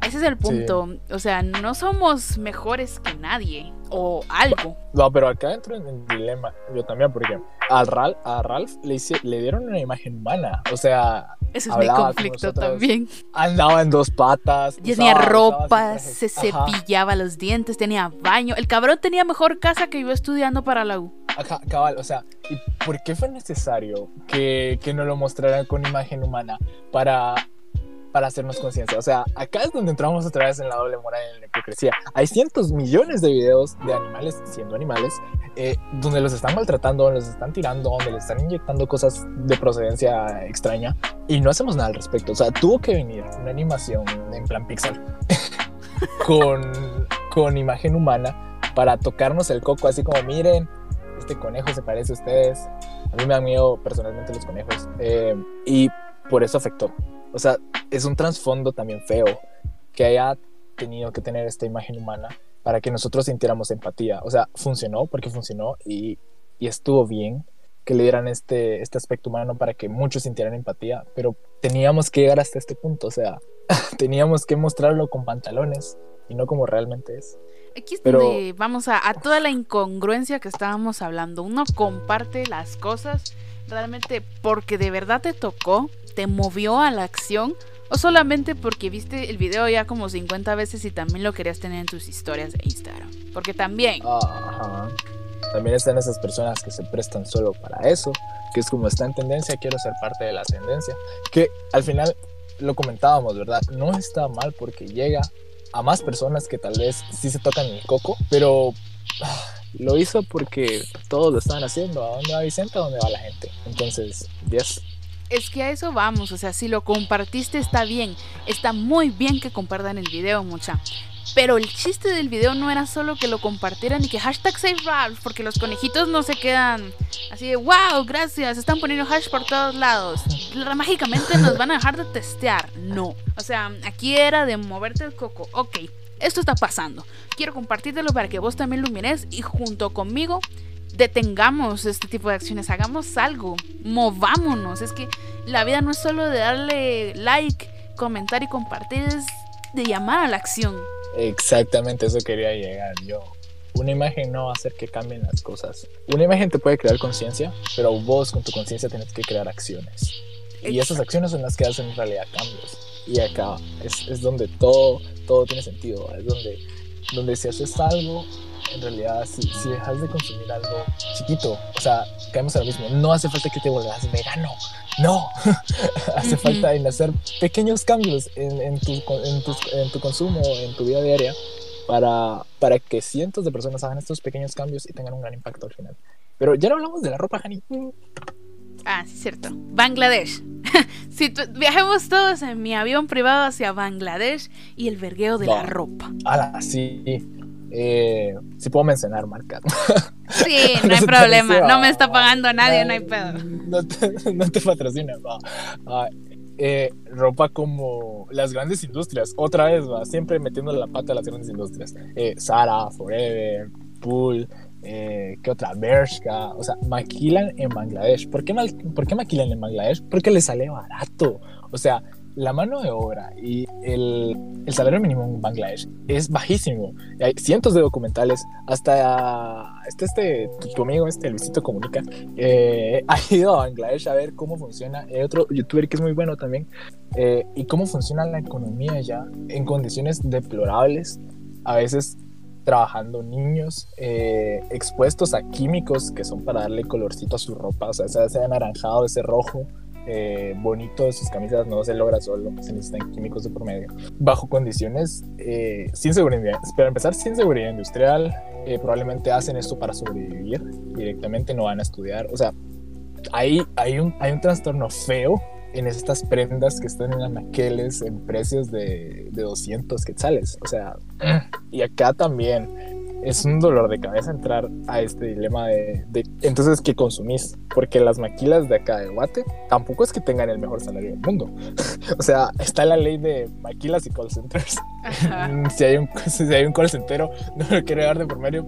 ese es el punto. O sea, no somos mejores que nadie o algo. No, pero acá entro en el dilema. Yo también, porque a Ralph, a Ralph le, le dieron una imagen humana. O sea, ese es mi conflicto también. Andaba en dos patas. Tenía ropa, se cepillaba los dientes, tenía baño. El cabrón tenía mejor casa que yo estudiando para la U. Ajá, cabal, o sea, ¿y por qué fue necesario que, que no lo mostraran con imagen humana para para hacernos conciencia. O sea, acá es donde entramos otra vez en la doble moral y en la hipocresía. Hay cientos millones de videos de animales siendo animales eh, donde los están maltratando, donde los están tirando, donde les están inyectando cosas de procedencia extraña y no hacemos nada al respecto. O sea, tuvo que venir una animación en plan Pixar con, con imagen humana para tocarnos el coco, así como miren, este conejo se parece a ustedes. A mí me dan miedo personalmente los conejos. Eh, y por eso afectó. O sea, es un trasfondo también feo que haya tenido que tener esta imagen humana para que nosotros sintiéramos empatía. O sea, funcionó porque funcionó y, y estuvo bien que le dieran este, este aspecto humano para que muchos sintieran empatía, pero teníamos que llegar hasta este punto, o sea, teníamos que mostrarlo con pantalones y no como realmente es. Aquí es donde vamos a, a toda la incongruencia que estábamos hablando. Uno comparte las cosas realmente porque de verdad te tocó te movió a la acción o solamente porque viste el video ya como 50 veces y también lo querías tener en tus historias de Instagram. Porque también... También están esas personas que se prestan solo para eso, que es como está en tendencia, quiero ser parte de la tendencia, que al final lo comentábamos, ¿verdad? No está mal porque llega a más personas que tal vez sí se tocan el coco, pero ah, lo hizo porque todos lo estaban haciendo. ¿A dónde va Vicente? ¿A dónde va la gente? Entonces, 10. Es que a eso vamos, o sea, si lo compartiste está bien, está muy bien que compartan el video, mucha. Pero el chiste del video no era solo que lo compartieran y que hashtag save Ralph, porque los conejitos no se quedan así de wow, gracias, están poniendo hash por todos lados. Mágicamente nos van a dejar de testear. No. O sea, aquí era de moverte el coco. Ok, esto está pasando. Quiero compartírtelo para que vos también lo mires y junto conmigo detengamos este tipo de acciones, hagamos algo, movámonos. Es que la vida no es solo de darle like, comentar y compartir, es de llamar a la acción. Exactamente, eso quería llegar yo. Una imagen no va a hacer que cambien las cosas. Una imagen te puede crear conciencia, pero vos con tu conciencia tienes que crear acciones. Y esas acciones son las que hacen en realidad cambios. Y acá es, es donde todo, todo tiene sentido. Es donde, donde si haces algo en realidad, si, si dejas de consumir algo chiquito, o sea, caemos en lo mismo, no hace falta que te vuelvas vegano, no, hace falta en hacer pequeños cambios en, en, tu, en, tu, en tu consumo, en tu vida diaria, para, para que cientos de personas hagan estos pequeños cambios y tengan un gran impacto al final. Pero ya no hablamos de la ropa, Hani. Ah, sí, cierto. Bangladesh. si viajemos todos en mi avión privado hacia Bangladesh y el vergueo de la ropa. Ah, sí. Eh, si puedo mencionar marcas. Sí, no hay problema. No me está pagando nadie, no hay pedo. No te, no patrocina. Ah, eh, ropa como las grandes industrias. Otra vez, va, siempre metiendo la pata a las grandes industrias. Eh, Zara, Forever, Pool. Eh, ¿Qué otra? Bershka. O sea, maquilan en Bangladesh. ¿Por qué, ¿Por qué maquilan en Bangladesh? Porque les sale barato. O sea, la mano de obra y el, el, salario mínimo en Bangladesh es bajísimo. Hay cientos de documentales, hasta este, este tu, amigo, este Luisito Comunica, eh, ha ido a Bangladesh a ver cómo funciona. Hay otro youtuber que es muy bueno también, eh, y cómo funciona la economía allá en condiciones deplorables, a veces trabajando niños eh, expuestos a químicos que son para darle colorcito a su ropa, o sea, ese anaranjado, ese rojo eh, bonito de sus camisas no se logra solo, se necesitan químicos de promedio. Bajo condiciones eh, sin seguridad, para empezar, sin seguridad industrial, eh, probablemente hacen esto para sobrevivir directamente, no van a estudiar. O sea, hay, hay, un, hay un trastorno feo en estas prendas que están en anaqueles en precios de, de 200 quetzales. O sea, y acá también es un dolor de cabeza entrar a este dilema de, de, entonces qué consumís porque las maquilas de acá de Guate tampoco es que tengan el mejor salario del mundo o sea está la ley de maquilas y call centers si hay un si hay un call center no lo quiero dar de por medio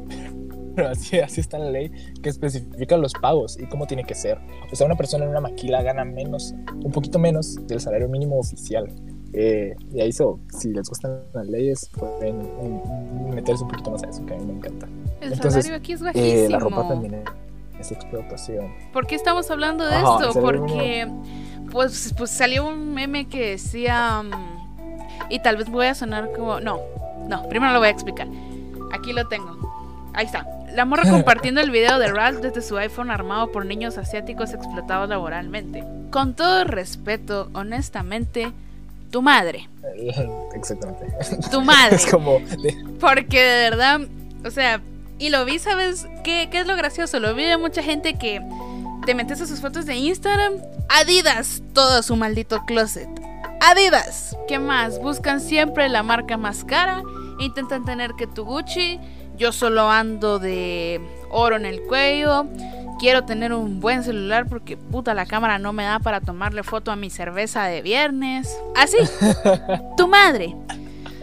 pero así, así está la ley que especifica los pagos y cómo tiene que ser. O sea, una persona en una maquila gana menos, un poquito menos del salario mínimo oficial. Eh, y ahí so, si les gustan las leyes, pueden meterse un poquito más a eso, que a mí me encanta. El salario aquí es bajísimo. Eh, la ropa también es explotación. ¿Por qué estamos hablando de esto? Porque pues, pues salió un meme que decía... Mm, y tal vez voy a sonar como... No, no, primero lo voy a explicar. Aquí lo tengo. Ahí está. La morra compartiendo el video de Ralph desde su iPhone armado por niños asiáticos explotados laboralmente. Con todo respeto, honestamente, tu madre. Exactamente. Tu madre. Es como. Porque de verdad, o sea, y lo vi, ¿sabes qué, qué es lo gracioso? Lo vi de mucha gente que te metes a sus fotos de Instagram. Adidas, todo su maldito closet. Adidas. ¿Qué más? Buscan siempre la marca más cara. Intentan tener que tu Gucci. Yo solo ando de oro en el cuello quiero tener un buen celular porque puta la cámara no me da para tomarle foto a mi cerveza de viernes. Así, tu madre.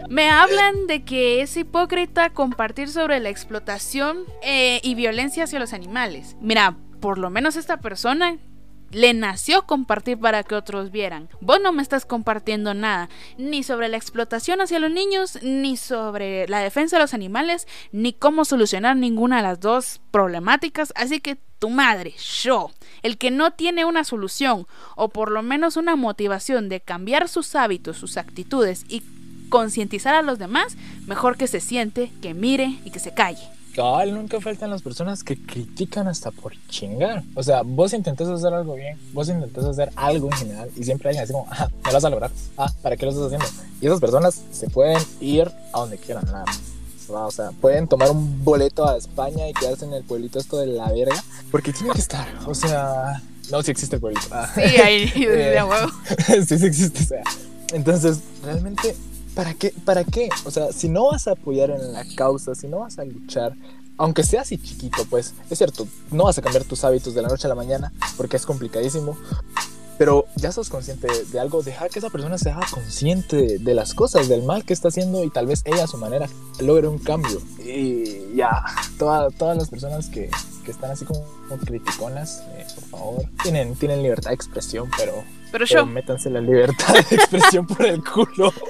Me hablan de que es hipócrita compartir sobre la explotación eh, y violencia hacia los animales. Mira, por lo menos esta persona le nació compartir para que otros vieran. Vos no me estás compartiendo nada, ni sobre la explotación hacia los niños, ni sobre la defensa de los animales, ni cómo solucionar ninguna de las dos problemáticas. Así que tu madre, yo, el que no tiene una solución o por lo menos una motivación de cambiar sus hábitos, sus actitudes y concientizar a los demás, mejor que se siente, que mire y que se calle. Cabal, nunca faltan las personas que critican hasta por chingar. O sea, vos intentás hacer algo bien, vos intentás hacer algo en general y siempre hay así como, ah, no lo vas a lograr. Ah, ¿para qué lo estás haciendo? Y esas personas se pueden ir a donde quieran, nada O sea, pueden tomar un boleto a España y quedarse en el pueblito esto de la verga, porque tiene que estar. O sea, no, si existe el pueblito. Ah. Sí, ahí, de eh, huevo. sí, sí existe. O sea, entonces, realmente ¿para qué? ¿Para qué? O sea, si no vas a apoyar en la causa, si no vas a luchar, aunque sea así chiquito, pues es cierto, no vas a cambiar tus hábitos de la noche a la mañana porque es complicadísimo. Pero ya sos consciente de, algo, deja que esa persona sea consciente de, las cosas, del mal que está haciendo y tal vez ella a su manera logre un cambio. Y ya, todas las personas que, que, están así como, criticonas, eh, por favor, tienen, tienen libertad de expresión, pero, pero, yo... métanse la libertad de expresión por el culo.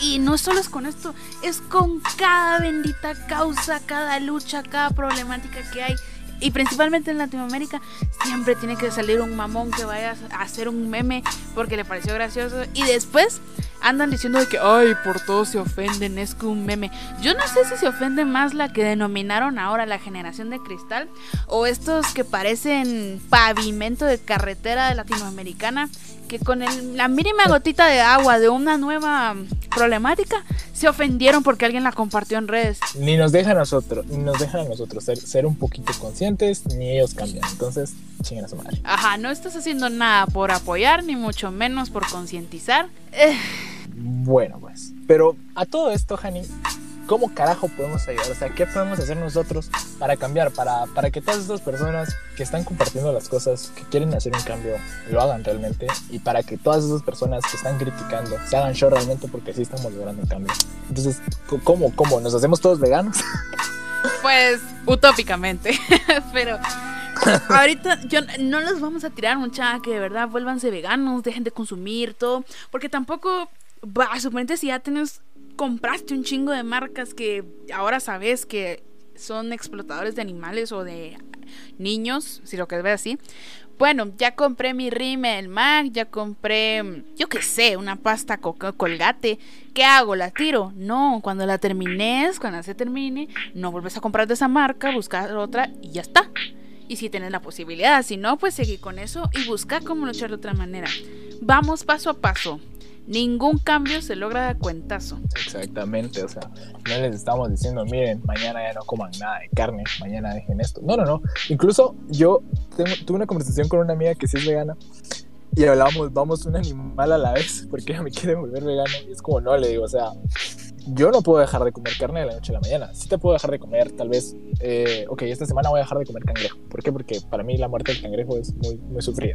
Y no solo es con esto, es con cada bendita causa, cada lucha, cada problemática que hay. Y principalmente en Latinoamérica siempre tiene que salir un mamón que vaya a hacer un meme porque le pareció gracioso. Y después andan diciendo de que, ay, por todo se ofenden, es que un meme. Yo no sé si se ofende más la que denominaron ahora la generación de cristal o estos que parecen pavimento de carretera latinoamericana que con la mínima gotita de agua de una nueva problemática se ofendieron porque alguien la compartió en redes. Ni nos deja a nosotros, ni nos dejan a nosotros ser, ser un poquito conscientes, ni ellos cambian. Entonces, chinguen a su madre. Ajá, no estás haciendo nada por apoyar, ni mucho menos por concientizar. Bueno, pues. Pero a todo esto, Hani, ¿cómo carajo podemos ayudar? O sea, ¿qué podemos hacer nosotros para cambiar? Para, para que todas estas personas que están compartiendo las cosas, que quieren hacer un cambio, lo hagan realmente. Y para que todas esas personas que están criticando se hagan show realmente porque sí estamos logrando un cambio. Entonces, ¿cómo? ¿Cómo? ¿Nos hacemos todos veganos? Pues utópicamente, pero ahorita yo no los vamos a tirar mucha que de verdad vuélvanse veganos, dejen de consumir todo, porque tampoco va, suponete si ya tienes compraste un chingo de marcas que ahora sabes que son explotadores de animales o de niños, si lo que ve así. Bueno, ya compré mi rime, el Mac, ya compré, yo qué sé, una pasta colgate. ¿Qué hago? ¿La tiro? No, cuando la termines, cuando se termine, no vuelves a comprar de esa marca, buscar otra y ya está. Y si tienes la posibilidad, si no, pues seguir con eso y buscar cómo luchar de otra manera. Vamos paso a paso Ningún cambio se logra de cuentazo. Exactamente, o sea, no les estamos diciendo, miren, mañana ya no coman nada de carne, mañana dejen esto. No, no, no. Incluso yo tuve una conversación con una amiga que sí es vegana y hablábamos, vamos un animal a la vez, porque ella me quiere volver vegano. Y es como, no, le digo, o sea, yo no puedo dejar de comer carne de la noche a la mañana. Sí te puedo dejar de comer, tal vez, eh, ok, esta semana voy a dejar de comer cangrejo. ¿Por qué? Porque para mí la muerte del cangrejo es muy, muy sufrida.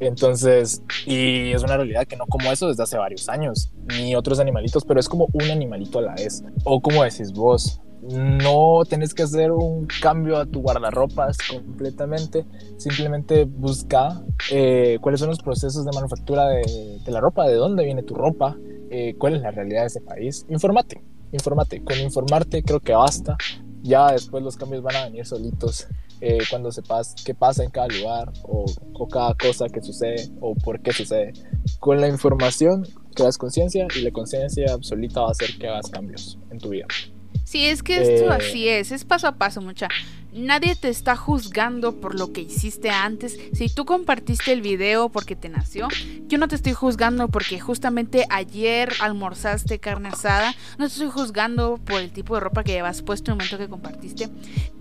Entonces, y es una realidad que no como eso desde hace varios años, ni otros animalitos, pero es como un animalito a la vez. O como decís vos, no tenés que hacer un cambio a tu guardarropas completamente, simplemente busca eh, cuáles son los procesos de manufactura de, la ropa, de dónde viene tu ropa, eh, cuál es la realidad de ese país. Infórmate, infórmate. Con informarte creo que basta. Ya después los cambios van a venir solitos eh, cuando sepas qué pasa en cada lugar o, o, cada cosa que sucede o por qué sucede. Con la información creas conciencia y la conciencia absoluta va a hacer que hagas cambios en tu vida. Sí, es que esto eh, así es, es paso a paso, mucha. Nadie te está juzgando por lo que hiciste antes. Si tú compartiste el video porque te nació, yo no te estoy juzgando porque justamente ayer almorzaste carne asada. No te estoy juzgando por el tipo de ropa que llevas puesto en el momento que compartiste.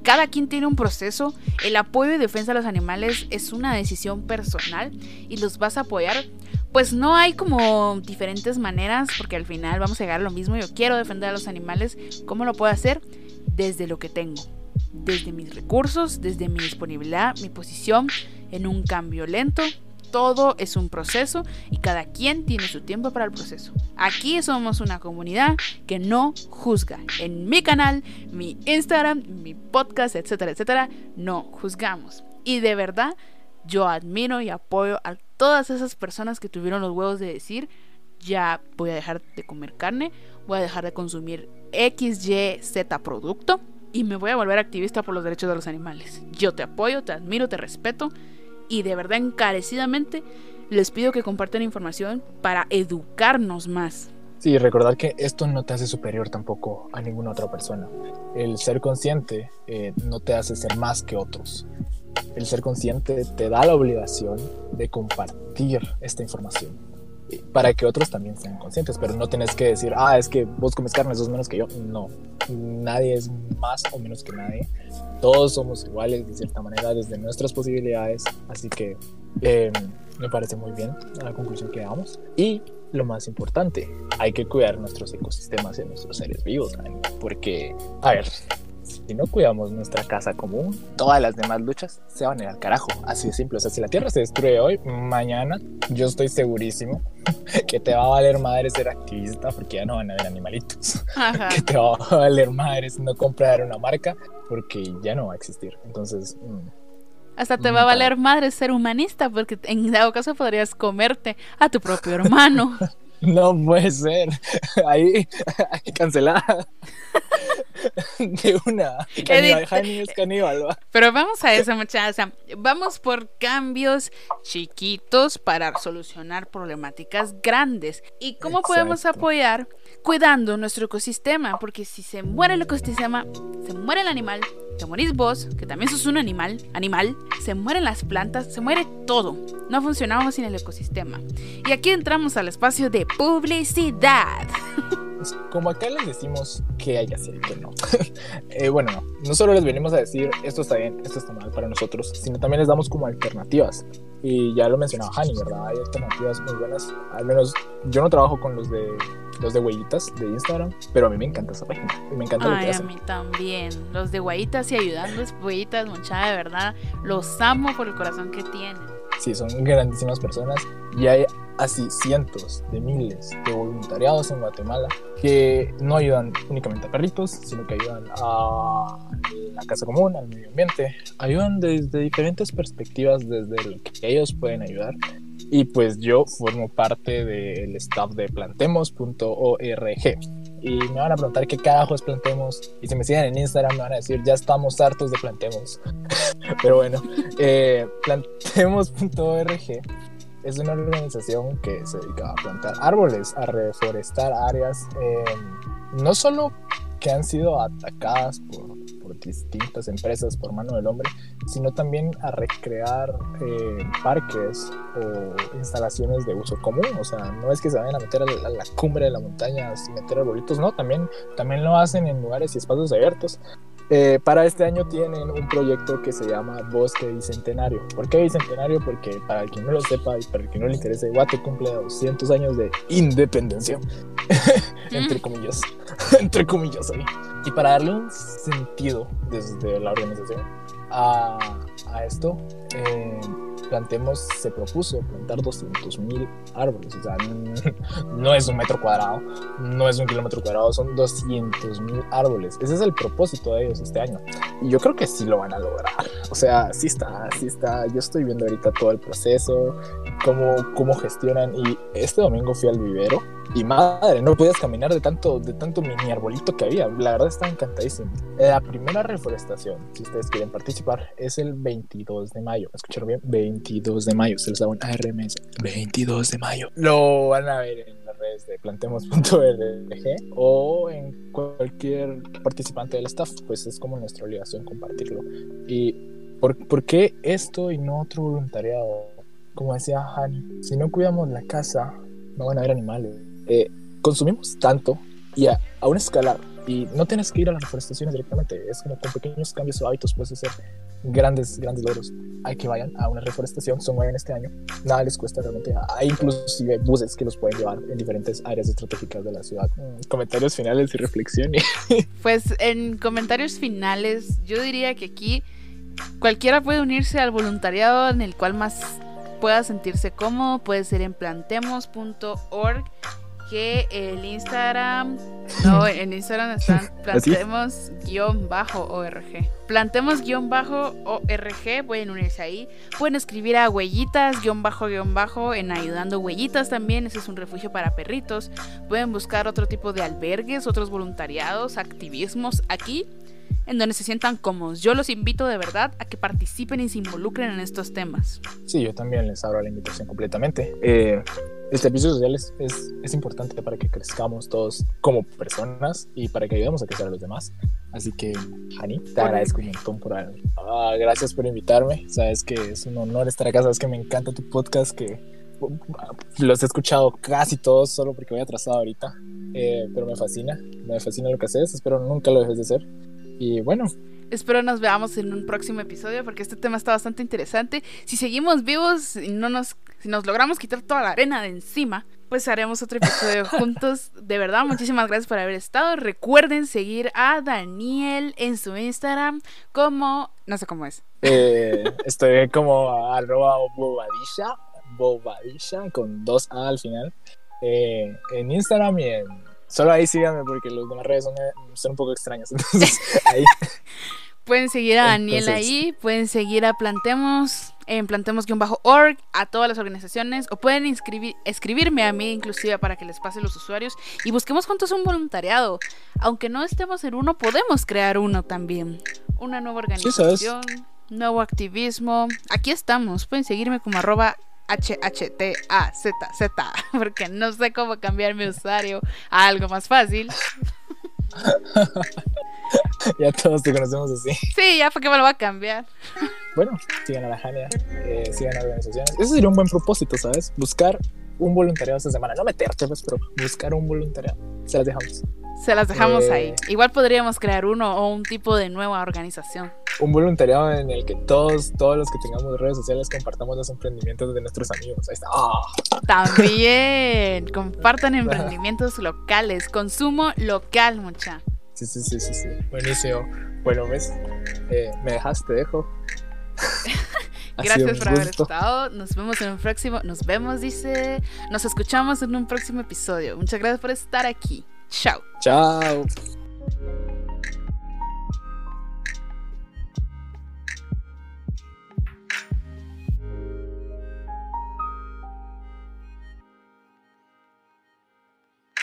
Cada quien tiene un proceso. El apoyo y defensa de los animales es una decisión personal y los vas a apoyar pues no hay como diferentes maneras, porque al final vamos a llegar a lo mismo. Yo quiero defender a los animales. ¿Cómo lo puedo hacer? Desde lo que tengo, desde mis recursos, desde mi disponibilidad, mi posición, en un cambio lento. Todo es un proceso y cada quien tiene su tiempo para el proceso. Aquí somos una comunidad que no juzga. En mi canal, mi Instagram, mi podcast, etcétera, etcétera, no juzgamos. Y de verdad, yo admiro y apoyo a todas esas personas que tuvieron los huevos de decir, ya voy a dejar de comer carne, voy a dejar de consumir X, Y, Z producto y me voy a volver activista por los derechos de los animales. Yo te apoyo, te admiro, te respeto y de verdad encarecidamente les pido que compartan información para educarnos más. Sí, recordar que esto no te hace superior tampoco a ninguna otra persona. El ser consciente eh, no te hace ser más que otros el ser consciente te da la obligación de compartir esta información para que otros también sean conscientes, pero no tienes que decir, ah, es que vos comes carne, sos menos que yo. No, nadie es más o menos que nadie. Todos somos iguales de cierta manera desde nuestras posibilidades, así que em, me parece muy bien la conclusión que damos. Y lo más importante, hay que cuidar nuestros ecosistemas y nuestros seres vivos, porque, a ver, si no cuidamos nuestra casa común, todas las demás luchas se van a ir al carajo. Así de simple. O sea, si la Tierra se destruye hoy, mañana, yo estoy segurísimo que te va a valer madre ser activista porque ya no van a haber animalitos. que te va a valer madre no comprar una marca porque ya no va a existir. Entonces... Mm, hasta te va a valer madre ser humanista porque en dado caso podrías comerte a tu propio hermano. No puede ser. Ahí, cancelada. De una. Caníbal, caníbal. Pero vamos a eso, muchachos. vamos por cambios chiquitos para solucionar problemáticas grandes. ¿Y cómo podemos apoyar? Cuidando nuestro ecosistema. Porque si se muere el ecosistema, se muere el animal, te morís vos, que también sos un animal, animal, se mueren las plantas, se muere todo. No funcionamos sin el ecosistema. Y aquí entramos al espacio de publicidad. Como acá les decimos que hay así que no. Eh, bueno, no. No solo les venimos a decir esto está bien, esto está mal para nosotros, sino también les damos como alternativas. Y ya lo mencionaba Hani, ¿verdad? Hay alternativas muy buenas. Al menos yo no trabajo con los de los de huellitas de Instagram, pero a mí me encanta esa página. Me encanta lo que hacen. a mí también. Los de huellitas y ayudando huellitas, mucha de verdad. Los amo por el corazón que tienen. Sí, son grandísimas personas y hay así cientos de miles de voluntariados en Guatemala que no ayudan únicamente a perritos, sino que ayudan a la casa común, al medio ambiente, ayudan desde diferentes perspectivas, desde lo que ellos pueden ayudar. Y pues yo formo parte del staff de plantemos.org. Y me van a preguntar qué carajo es Plantemos. Y si me siguen en Instagram me van a decir, ya estamos hartos de Plantemos. Pero bueno, eh, plantemos.org es una organización que se dedica a plantar árboles, a reforestar áreas, no solo que han sido atacadas por, distintas empresas, por mano del hombre, sino también a recrear eh, parques o instalaciones de uso común. O sea, no es que se vayan a meter a la, cumbre de la montaña sin meter arbolitos, no, también, también lo hacen en lugares y espacios abiertos. Eh, para este año tienen un proyecto que se llama Bosque Bicentenario. ¿Por qué Bicentenario? Porque para quien no lo sepa y para quien no le interese, Guate cumple 200 años de independencia. entre mm. comillas. entre comillas ahí. Y para darle un sentido desde la organización a, a esto, eh, plantemos, se propuso plantar 200.000 mil árboles. O sea, no es un metro cuadrado, no es un kilómetro cuadrado, son 200.000 mil árboles. Ese es el propósito de ellos este año. Y yo creo que sí lo van a lograr. O sea, sí está, sí está. Yo estoy viendo ahorita todo el proceso, cómo, cómo gestionan. Y este domingo fui al vivero y madre, no podías caminar de tanto, de tanto mini arbolito que había. La verdad está encantadísimo. La primera reforestación, si ustedes quieren participar, es el 22 de mayo. ¿Me escucharon bien? 22 de mayo. Se les da un ARMS. 22 de mayo. Lo van a ver en las redes de plantemos.org o en cualquier participante del staff. Pues es como nuestra obligación compartirlo. Y ¿por, ¿por qué esto y no otro voluntariado? Como decía Hani, si no cuidamos la casa, no van a haber animales eh, consumimos tanto y a, una escala, y no tienes que ir a las reforestaciones directamente, es como con pequeños cambios o hábitos puedes hacer grandes, grandes logros. Hay que vayan a una reforestación, son en este año, nada les cuesta realmente. Hay inclusive buses que los pueden llevar en diferentes áreas estratégicas de la ciudad. Mm, comentarios finales y reflexiones. Pues en comentarios finales, yo diría que aquí cualquiera puede unirse al voluntariado en el cual más pueda sentirse cómodo, puede ser en plantemos.org que el Instagram, no, en Instagram están plantemos-org. Plantemos-org, pueden unirse ahí. Pueden escribir a huellitas-bajo-bajo en ayudando huellitas también, ese es un refugio para perritos. Pueden buscar otro tipo de albergues, otros voluntariados, activismos aquí en donde se sientan cómodos. Yo los invito de verdad a que participen y se involucren en estos temas. Sí, yo también les abro la invitación completamente. Eh, el servicio social es, es, importante para que crezcamos todos como personas y para que ayudemos a crecer a los demás. Así que, Hani, te agradezco un montón por ah, gracias por invitarme. Sabes que es un honor estar acá. Sabes que me encanta tu podcast, que los he escuchado casi todos solo porque voy atrasado ahorita. Eh, pero me fascina, me fascina lo que haces. Espero nunca lo dejes de hacer. Y bueno, Espero nos veamos en un próximo episodio porque este tema está bastante interesante. Si seguimos vivos y no nos si nos logramos quitar toda la arena de encima, pues haremos otro episodio juntos. De verdad, muchísimas gracias por haber estado. Recuerden seguir a Daniel en su Instagram como, no sé cómo es. Eh, estoy como arroba bobadilla, bobadilla con dos A al final. Eh, en Instagram y en... Solo ahí síganme porque los demás redes son, son un poco extrañas. Entonces, ahí... Pueden seguir a Daniel ahí, pueden seguir a Plantemos, en plantemos-org, a todas las organizaciones, o pueden inscribir, escribirme a mí inclusive para que les pase los usuarios y busquemos juntos un voluntariado. Aunque no estemos en uno, podemos crear uno también. Una nueva organización, nuevo activismo. Aquí estamos, pueden seguirme como arroba HHTAZZ, porque no sé cómo cambiar mi usuario a algo más fácil. ya todos te conocemos así. Sí, ya porque me lo va a cambiar. Bueno, sigan a la Jania, eh, sigan a organizaciones. Eso sería un buen propósito, ¿sabes? Buscar un voluntariado esta semana. No meterte, pues, pero buscar un voluntariado. Se las dejamos. Se las dejamos ahí. Eh, Igual podríamos crear uno o un tipo de nueva organización. Un voluntariado en el que todos, todos los que tengamos redes sociales compartamos los emprendimientos de nuestros amigos. Ahí está. ¡Ah! También. Compartan emprendimientos locales. Consumo local, mucha. Sí, sí, sí, sí, sí. Buenísimo. Bueno, ves, eh, me dejas, te Gracias por haber estado. Nos vemos en un próximo. Nos vemos, dice. Nos escuchamos en un próximo episodio. Muchas gracias por estar aquí. Chao. Chao.